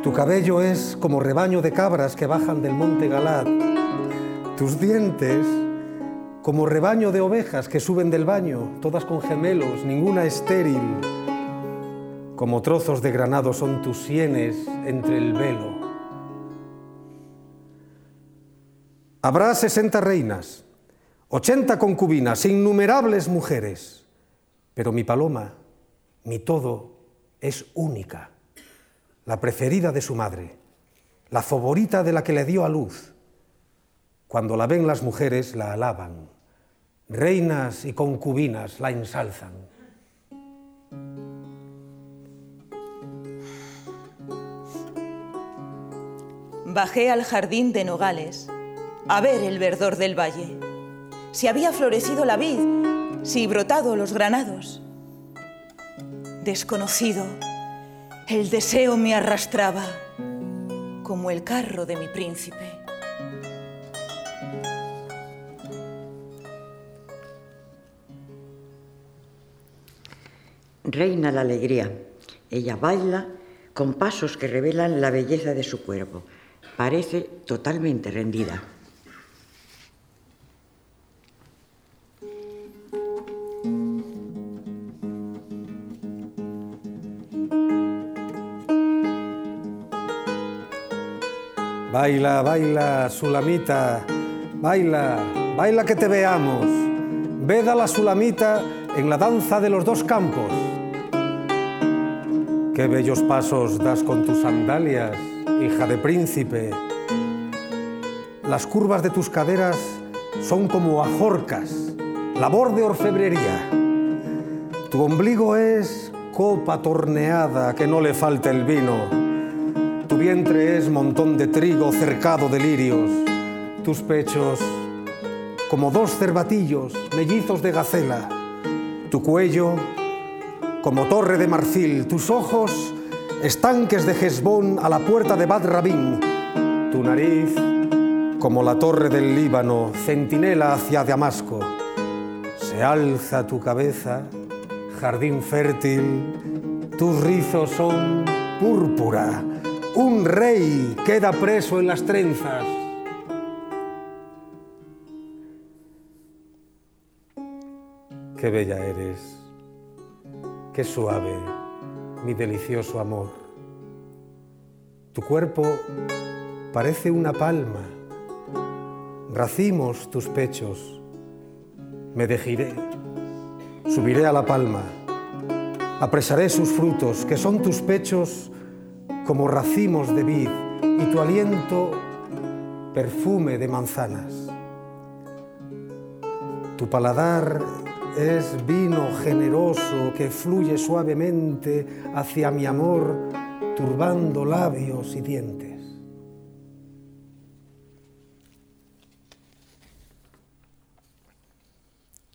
tu cabello es como rebaño de cabras que bajan del monte Galad. Tus dientes como rebaño de ovejas que suben del baño, todas con gemelos, ninguna estéril. Como trozos de granado son tus sienes entre el velo. Habrá sesenta reinas, ochenta concubinas, innumerables mujeres, pero mi paloma, mi todo, es única la preferida de su madre, la favorita de la que le dio a luz. Cuando la ven las mujeres, la alaban. Reinas y concubinas la ensalzan. Bajé al jardín de Nogales a ver el verdor del valle, si había florecido la vid, si brotado los granados. Desconocido, el deseo me arrastraba como el carro de mi príncipe. Reina la alegría. Ella baila con pasos que revelan la belleza de su cuerpo. Parece totalmente rendida. Baila, baila, Sulamita, baila, baila que te veamos. Veda la Sulamita en la danza de los dos campos. Qué bellos pasos das con tus sandalias, hija de príncipe. Las curvas de tus caderas son como ajorcas, labor de orfebrería. Tu ombligo es copa torneada que no le falta el vino tu vientre es montón de trigo cercado de lirios, tus pechos como dos cervatillos, mellizos de gacela, tu cuello como torre de marfil, tus ojos estanques de Hezbón a la puerta de Bad Rabín, tu nariz como la torre del Líbano, centinela hacia Damasco. Se alza tu cabeza, jardín fértil, tus rizos son púrpura un rey queda preso en las trenzas. Qué bella eres, qué suave, mi delicioso amor. Tu cuerpo parece una palma, racimos tus pechos, me dejiré, subiré a la palma, apresaré sus frutos, que son tus pechos como racimos de vid y tu aliento perfume de manzanas. Tu paladar es vino generoso que fluye suavemente hacia mi amor, turbando labios y dientes.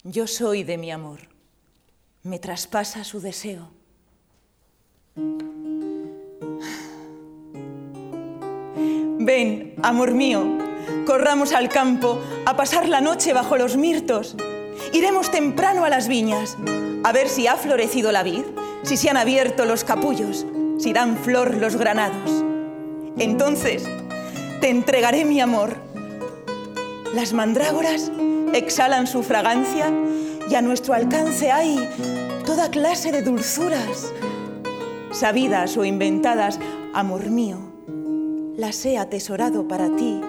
Yo soy de mi amor, me traspasa su deseo. Ven, amor mío, corramos al campo a pasar la noche bajo los mirtos. Iremos temprano a las viñas a ver si ha florecido la vid, si se han abierto los capullos, si dan flor los granados. Entonces te entregaré mi amor. Las mandrágoras exhalan su fragancia y a nuestro alcance hay toda clase de dulzuras, sabidas o inventadas, amor mío las he atesorado para ti.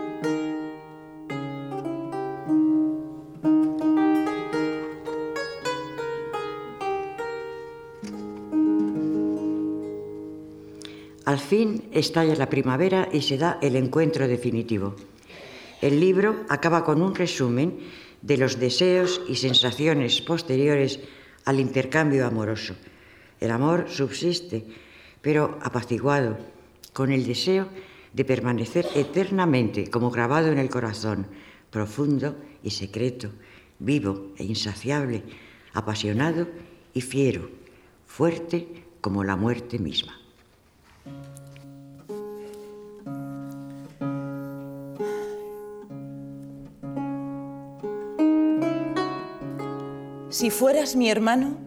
Al fin estalla la primavera y se da el encuentro definitivo. El libro acaba con un resumen de los deseos y sensaciones posteriores al intercambio amoroso. El amor subsiste, pero apaciguado, con el deseo de permanecer eternamente como grabado en el corazón, profundo y secreto, vivo e insaciable, apasionado y fiero, fuerte como la muerte misma. Si fueras mi hermano,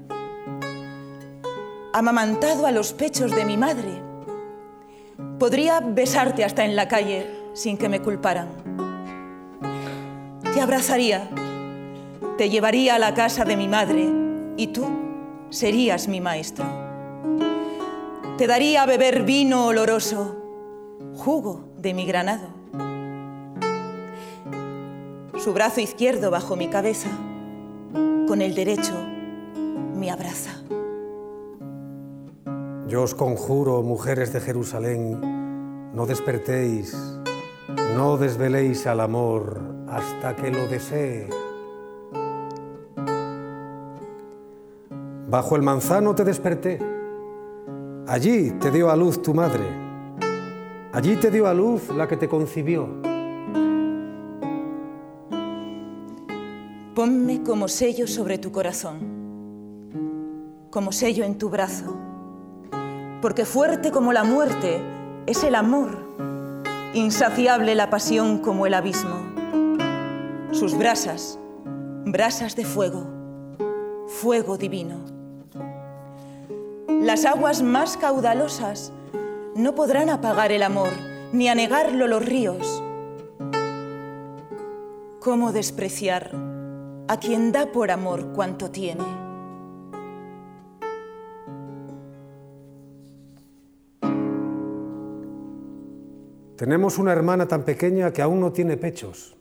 amamantado a los pechos de mi madre, podría besarte hasta en la calle sin que me culparan. Te abrazaría, te llevaría a la casa de mi madre y tú serías mi maestro. Te daría a beber vino oloroso, jugo de mi granado. Su brazo izquierdo bajo mi cabeza, con el derecho me abraza. Yo os conjuro, mujeres de Jerusalén, no despertéis, no desveléis al amor hasta que lo desee. Bajo el manzano te desperté, allí te dio a luz tu madre, allí te dio a luz la que te concibió. Ponme como sello sobre tu corazón, como sello en tu brazo, porque fuerte como la muerte es el amor, insaciable la pasión como el abismo. Sus brasas, brasas de fuego, fuego divino. Las aguas más caudalosas no podrán apagar el amor, ni anegarlo los ríos. ¿Cómo despreciar a quien da por amor cuanto tiene? Tenemos una hermana tan pequeña que aún no tiene pechos.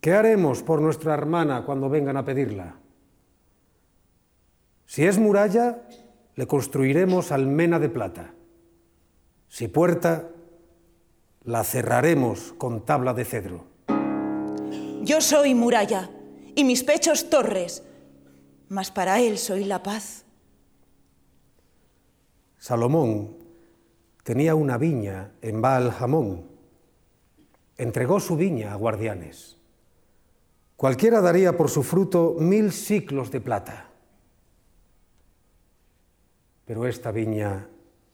¿Qué haremos por nuestra hermana cuando vengan a pedirla? Si es muralla, le construiremos almena de plata. Si puerta, la cerraremos con tabla de cedro. Yo soy muralla y mis pechos torres, mas para él soy la paz. Salomón tenía una viña en Baal Jamón. Entregó su viña a guardianes. Cualquiera daría por su fruto mil ciclos de plata. Pero esta viña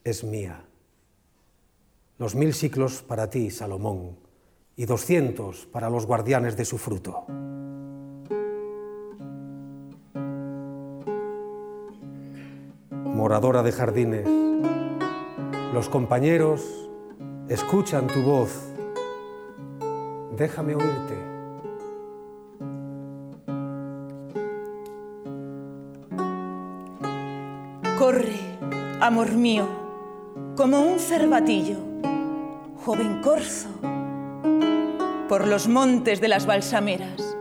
es mía. Los mil ciclos para ti, Salomón, y doscientos para los guardianes de su fruto. Moradora de jardines, los compañeros escuchan tu voz. Déjame oírte. Corre, amor mío, como un cervatillo, joven corzo, por los montes de las balsameras.